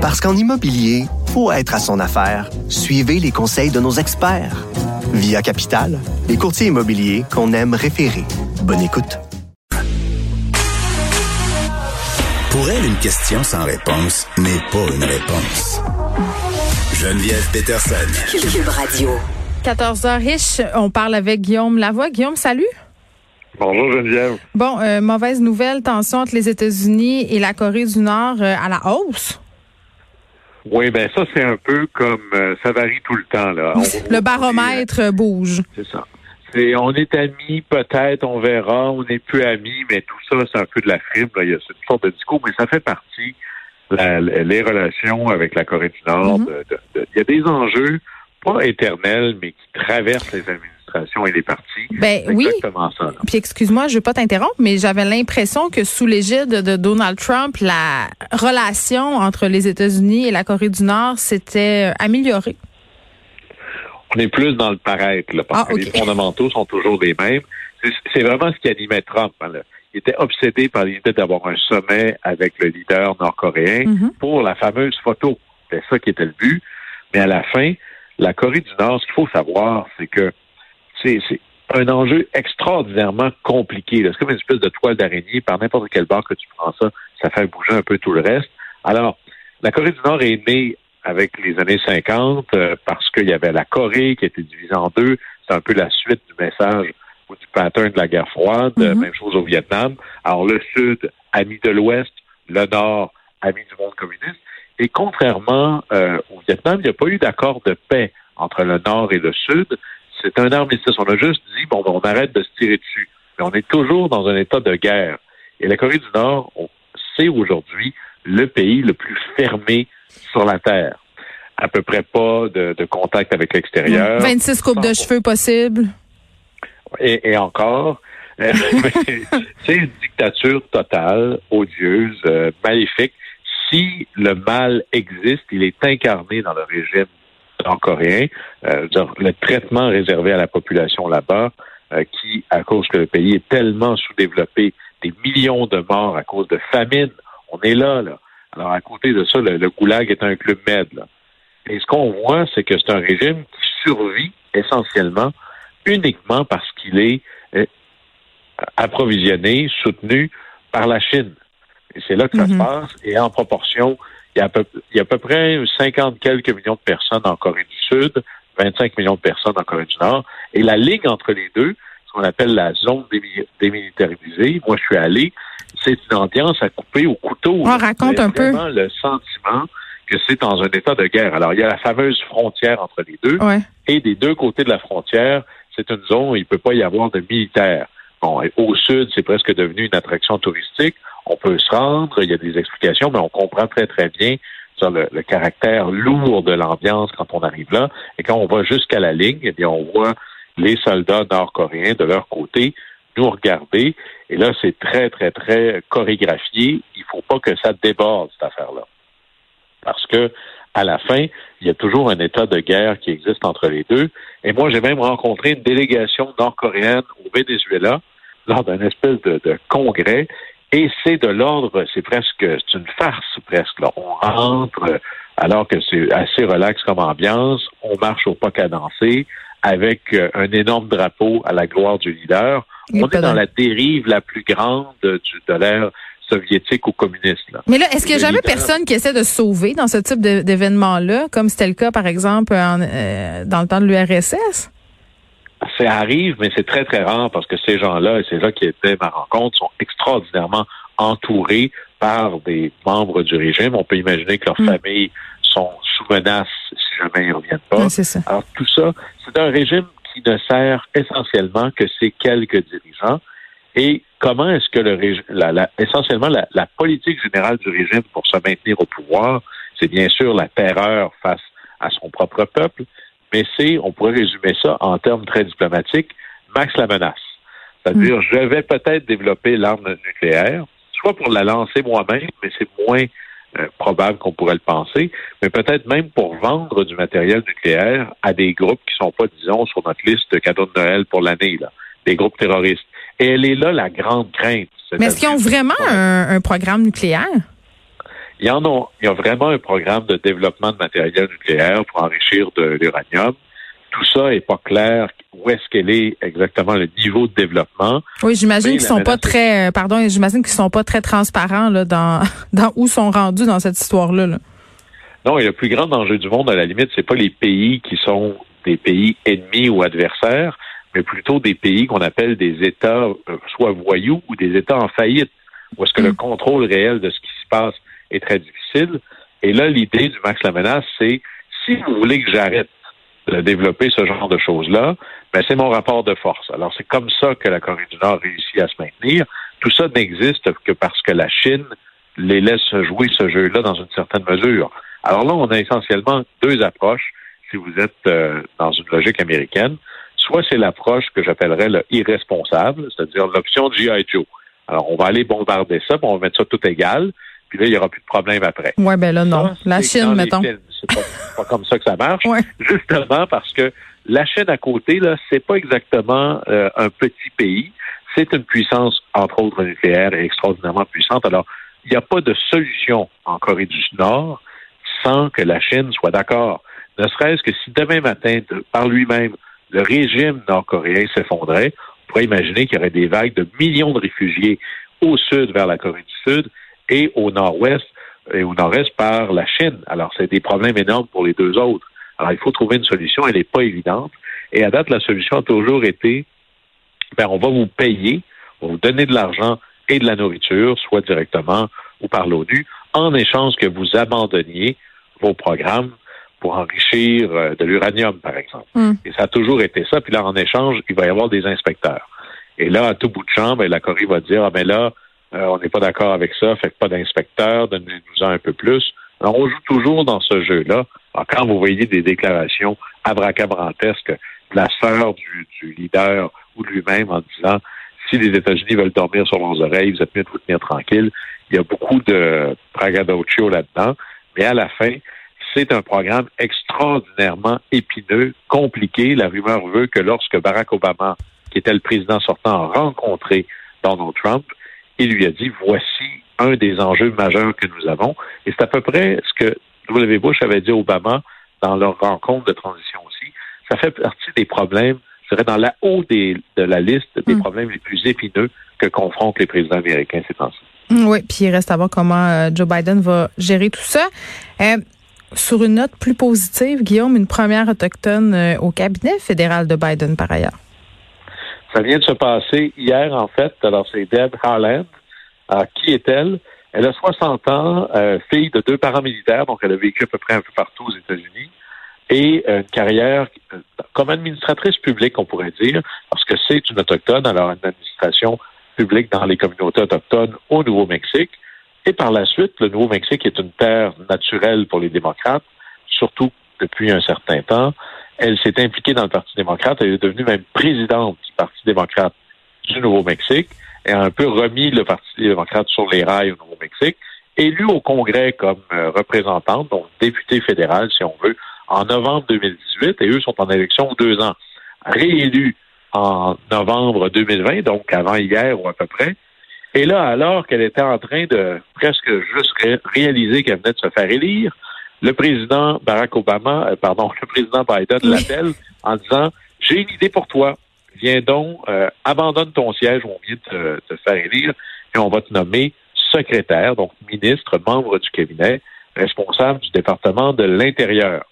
Parce qu'en immobilier, faut être à son affaire. Suivez les conseils de nos experts. Via Capital, les courtiers immobiliers qu'on aime référer. Bonne écoute. Pour elle, une question sans réponse n'est pas une réponse. Geneviève Peterson. Cube Radio. 14h riche, on parle avec Guillaume Lavoie. Guillaume, salut. Bonjour Geneviève. Bon, euh, mauvaise nouvelle, tension entre les États-Unis et la Corée du Nord euh, à la hausse. Oui, ben ça c'est un peu comme euh, ça varie tout le temps là. On- Le baromètre bouge. C'est ça. C'est on est amis, peut-être, on verra, on n'est plus amis, mais tout ça c'est un peu de la frime. Là. Il y a cette sorte de discours, mais ça fait partie la- les relations avec la Corée du Nord. Mhm. de- de- de- il y a des enjeux pas éternels, mais qui traversent les et les partis. Ben oui. exactement ça. là. Puis excuse-moi, je veux pas t'interrompre, mais j'avais l'impression que sous l'égide de Donald Trump, la relation entre les États-Unis et la Corée du Nord s'était euh, améliorée. on est plus dans le paraître, là, parce Ah, que les fondamentaux sont toujours les mêmes. C'est- vraiment ce qui animait Trump. hein, là. Il était obsédé par l'idée d'avoir un sommet avec le leader nord-coréen Mhm. pour la fameuse photo. C'était ça qui était le but. Mais à la fin, la Corée du Nord, ce qu'il faut savoir, c'est que c'est un enjeu extraordinairement compliqué. C'est comme une espèce de toile d'araignée. Par n'importe quel bord que tu prends ça, ça fait bouger un peu tout le reste. Alors, la Corée du Nord est née avec les années 50 euh, parce qu'il y avait la Corée qui était divisée en deux. C'est un peu la suite du message ou du pattern de la guerre froide. Mhm. Même chose au Vietnam. Alors, le Sud, ami de l'Ouest, le Nord, ami du monde communiste. Et contrairement euh, au Vietnam, il n'y a pas eu d'accord de paix entre le Nord et le Sud. C'est un armistice. On a juste dit, bon, ben, on arrête de se tirer dessus. Mais on est toujours dans un état de guerre. Et la Corée du Nord, on- c'est aujourd'hui le pays le plus fermé sur la Terre. À peu près pas de, de contact avec l'extérieur. 26 coupes de cheveux possibles. Et, et encore, euh, c'est une dictature totale, odieuse, euh, maléfique. Si le mal existe, il est incarné dans le régime nord-coréen. Euh, le traitement réservé à la population là-bas, euh, qui, à cause que le pays est tellement sous-développé, des millions de morts à cause de famine, on est là, là. Alors, à côté de ça, le, le goulag est un club med, là. Et ce qu'on voit, c'est que c'est un régime qui survit essentiellement uniquement parce qu'il est euh, approvisionné, soutenu par la Chine. Et c'est là que ça Mhm. se passe. Et en proportion, il y, a à peu, il y a à peu près 50 quelques millions de personnes en Corée du Sud, 25 millions de personnes en Corée du Nord. Et la ligne entre les deux, ce qu'on appelle la zone démi- démilitarisée, moi je suis allé, c'est une ambiance à couper au couteau. Ah, raconte un peu. vraiment le sentiment que c'est dans un état de guerre. Alors, il y a la fameuse frontière entre les deux. Ouais. Et des deux côtés de la frontière, c'est une zone où il ne peut pas y avoir de militaires. Bon, au sud, c'est presque devenu une attraction touristique. On peut se rendre, il y a des explications, mais on comprend très, très bien le, le caractère lourd de l'ambiance quand on arrive là. Et quand on va jusqu'à la ligne, eh bien, on voit les soldats nord-coréens de leur côté nous regarder. Et là, c'est très, très, très chorégraphié. Il faut pas que ça déborde, cette affaire-là. Parce que, à la fin, il y a toujours un état de guerre qui existe entre les deux. Et moi, j'ai même rencontré une délégation nord-coréenne au Venezuela lors d'un espèce de, de congrès. Et c'est de l'ordre, c'est presque, c'est une farce presque. Là. On rentre alors que c'est assez relax comme ambiance. On marche au pas cadencé avec euh, un énorme drapeau à la gloire du leader. On est dans la dérive la plus grande du, de l'ère soviétique ou communiste. Là. Mais là, est-ce qu'il n'y a jamais leader- personne qui essaie de sauver dans ce type d'événement-là, comme c'était le cas, par exemple, en, euh, dans le temps de l'URSS? Ça arrive, mais c'est très, très rare parce que ces gens-là, et c'est là qui était ma rencontre, sont extraordinairement entourés par des membres du régime. On peut imaginer que leurs Mm. familles sont sous menace si jamais ils ne reviennent pas. C'est ça. Alors tout ça, c'est un régime qui ne sert essentiellement que ces quelques dirigeants. Et comment est-ce que le régime, la, la- essentiellement la, la politique générale du régime pour se maintenir au pouvoir, c'est bien sûr la terreur face à son propre peuple, mais c'est, on pourrait résumer ça en termes très diplomatiques, max la menace. C'est-à-dire, je vais peut-être développer l'arme nucléaire, soit pour la lancer moi-même, mais c'est moins euh, probable qu'on pourrait le penser, mais peut-être même pour vendre du matériel nucléaire à des groupes qui sont pas, disons, sur notre liste de cadeaux de Noël pour l'année, là, des groupes terroristes. Et elle est là la grande crainte. Mais est-ce qu'ils ont vraiment un, un programme nucléaire? Il y en a, il y a vraiment un programme de développement de matériel nucléaire pour enrichir de l'uranium. Tout ça est pas clair. Où est-ce qu'elle est exactement le niveau de développement Oui, j'imagine qu'ils sont pas très, euh, pardon, j'imagine qu'ils sont pas très transparents là dans dans où sont rendus dans cette histoire-là. Là. Non, et le plus grand danger du monde, à la limite, c'est pas les pays qui sont des pays ennemis ou adversaires, mais plutôt des pays qu'on appelle des États euh, soit voyous ou des États en faillite, où est-ce que le mm. contrôle réel de ce qui se passe est très difficile. Et là, l'idée du max la menace, c'est si vous voulez que j'arrête de développer ce genre de choses-là, ben c'est mon rapport de force. Alors c'est comme ça que la Corée du Nord réussit à se maintenir. Tout ça n'existe que parce que la Chine les laisse jouer ce jeu-là dans une certaine mesure. Alors là, on a essentiellement deux approches si vous êtes euh, dans une logique américaine. Soit c'est l'approche que j'appellerais le irresponsable, c'est-à-dire l'option G.I. Joe. Alors, on va aller bombarder ça, puis on va mettre ça tout égal, puis là, il n'y aura plus de problème après. Oui, ben là, non. la Chine, mettons. C'est pas, pas, comme ça que ça marche. Justement parce que la Chine à côté, là, c'est pas exactement euh, un petit pays. C'est une puissance, entre autres nucléaire, extraordinairement puissante. Alors, il n'y a pas de solution en Corée du Nord sans que la Chine soit d'accord. Ne serait-ce que si demain matin, par lui-même, le régime nord-coréen s'effondrait, on pourrait imaginer qu'il y aurait des vagues de millions de réfugiés au sud vers la Corée du Sud et au nord-ouest et au nord-est par la Chine. Alors, c'est des problèmes énormes pour les deux autres. Alors, il faut trouver une solution. Elle n'est pas évidente. Et à date, la solution a toujours été, ben, on va vous payer, on va vous donner de l'argent et de la nourriture, soit directement ou par l'ONU, en échange que vous abandonniez vos programmes pour enrichir euh, de l'uranium, par exemple. Hmm. Et ça a toujours été ça. Puis là, en échange, il va y avoir des inspecteurs. Et là, à tout bout de champ, ben, la Corée va dire, ah ben là, euh, on n'est pas d'accord avec ça, faites pas d'inspecteurs, donnez-nous un peu plus. Alors, on joue toujours dans ce jeu-là. quand vous voyez des déclarations abracabrantesques de la sœur du, leader ou de lui-même en disant si les États-Unis veulent dormir sur leurs oreilles, vous êtes mieux de vous tenir tranquille. Il y a beaucoup de braggadocio là-dedans, mais à la fin, c'est un programme extraordinairement épineux, compliqué. La rumeur veut que lorsque Barack Obama, qui était le président sortant, a rencontré Donald Trump, il lui a dit voici un des enjeux majeurs que nous avons. Et c'est à peu près ce que W. Bush avait dit à Obama dans leur rencontre de transition aussi. Ça fait partie des problèmes serait dans la haut de la liste des hmm. problèmes les plus épineux que confrontent les présidents américains ces temps-ci. Hmm, oui, puis il reste à voir comment euh, Joe Biden va gérer tout ça. Euh, sur une note plus positive, Guillaume, une première autochtone euh, au cabinet fédéral de Biden par ailleurs. Ça vient de se passer hier, en fait. Alors, c'est Deb Haaland. qui est-elle? Elle a 60 ans, fille de deux parents militaires, donc elle a vécu à peu près un peu partout aux États-Unis et une carrière euh, comme administratrice publique, on pourrait dire, parce que c'est une autochtone, alors une administration publique dans les communautés autochtones au Nouveau-Mexique. Et par la suite, le Nouveau-Mexique est une terre naturelle pour les démocrates, surtout depuis un certain temps. Elle s'est impliquée dans le Parti démocrate. Elle est devenue même présidente du Parti démocrate du Nouveau-Mexique et a un peu remis le Parti démocrate sur les rails au Nouveau-Mexique. Élue au Congrès comme euh, représentante, donc députée fédérale, si on veut, en novembre 2018 et eux sont en élection deux ans. Réélus en novembre 2020, donc avant hier ou à peu près. Et là, alors qu'elle était en train de presque juste réaliser qu'elle venait de se faire élire, le président Barack Obama, euh, pardon, le président Biden l'appelle en disant J'ai une idée pour toi. Viens donc, euh, abandonne ton siège on vient de te faire élire et on va te nommer secrétaire, donc ministre, membre du cabinet, responsable du département de l'Intérieur.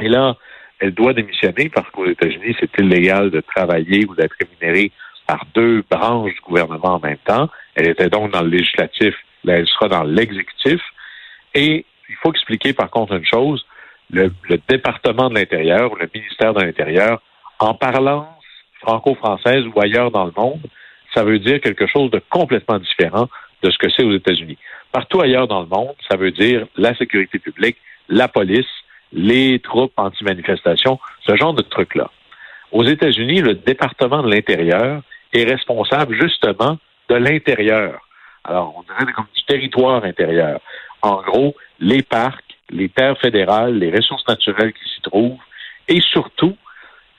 Et là, elle doit démissionner parce qu'aux États-Unis, c'est illégal de travailler ou d'être rémunéré par deux branches du gouvernement en même temps. Elle était donc dans le législatif, là, elle sera dans l'exécutif. Et il faut expliquer par contre une chose, le, département de l'Intérieur ou le ministère de l'Intérieur, en parlance franco-française ou ailleurs dans le monde, ça veut dire quelque chose de complètement différent de ce que c'est aux États-Unis. Partout ailleurs dans le monde, ça veut dire la sécurité publique, la police, les troupes anti-manifestation, ce genre de trucs-là. Aux États-Unis, le département de l'intérieur est responsable justement de l'intérieur. Alors, on dirait comme du territoire intérieur. En gros, les parcs, les terres fédérales, les ressources naturelles qui s'y trouvent, et surtout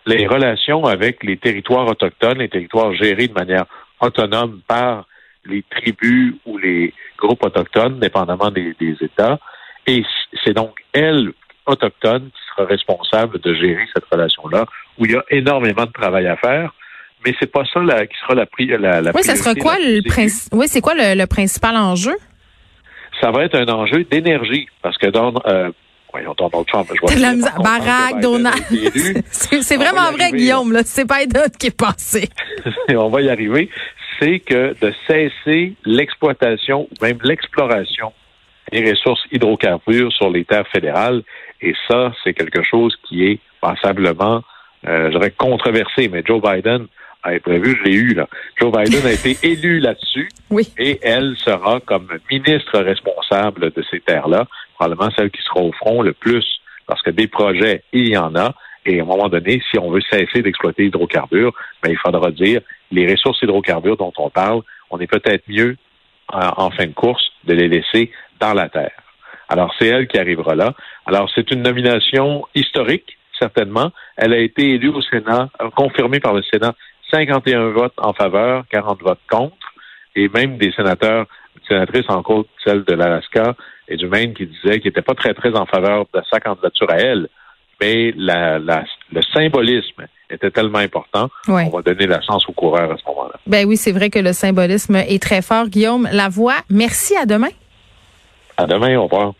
les relations avec les territoires autochtones, les territoires gérés de manière autonome par les tribus ou les groupes autochtones, dépendamment des, États. Et c'est donc elle, autochtone, qui sera responsable de gérer cette relation-là, où il y a énormément de travail à faire. Mais c'est pas ça qui sera la, la, la Oui, ça sera quoi le Oui, c'est quoi le, principal enjeu? Ça va être un enjeu d'énergie, parce que dans euh, voyons, Donald Trump, je vois la Barack, Donald. c'est vraiment vrai, Guillaume, là. C'est pas Biden qui est passé. on va y arriver. C'est que de cesser l'exploitation ou même l'exploration des ressources hydrocarbures sur les terres fédérales. Et ça, c'est quelque chose qui est passablement, euh, je dirais, controversé. Mais Joe Biden prévu, je l'ai eu là. Joe Biden a été élu là-dessus. Oui. Et elle sera comme ministre responsable de ces terres-là probablement celle qui sera au front le plus, parce que des projets, il y en a. Et à un moment donné, si on veut cesser d'exploiter l'hydrocarbure, ben, il faudra dire les ressources hydrocarbures dont on parle, on est peut-être mieux en, fin de course de les laisser dans la terre. Alors, c'est elle qui arrivera là. Alors, c'est une nomination historique, certainement. Elle a été élue au Sénat, euh, confirmée par le Sénat, 51 votes en faveur, 40 votes contre, et même des sénateurs, sénatrices en côte, celle de l'Alaska, et du Maine qui disait qu'il n'était pas très, très en faveur de sa candidature à elle, mais la, le symbolisme était tellement important, on va donner la chance aux coureurs à ce moment-là. Ben oui, c'est vrai que le symbolisme est très fort. Guillaume la voix. merci, à demain. À demain, au revoir.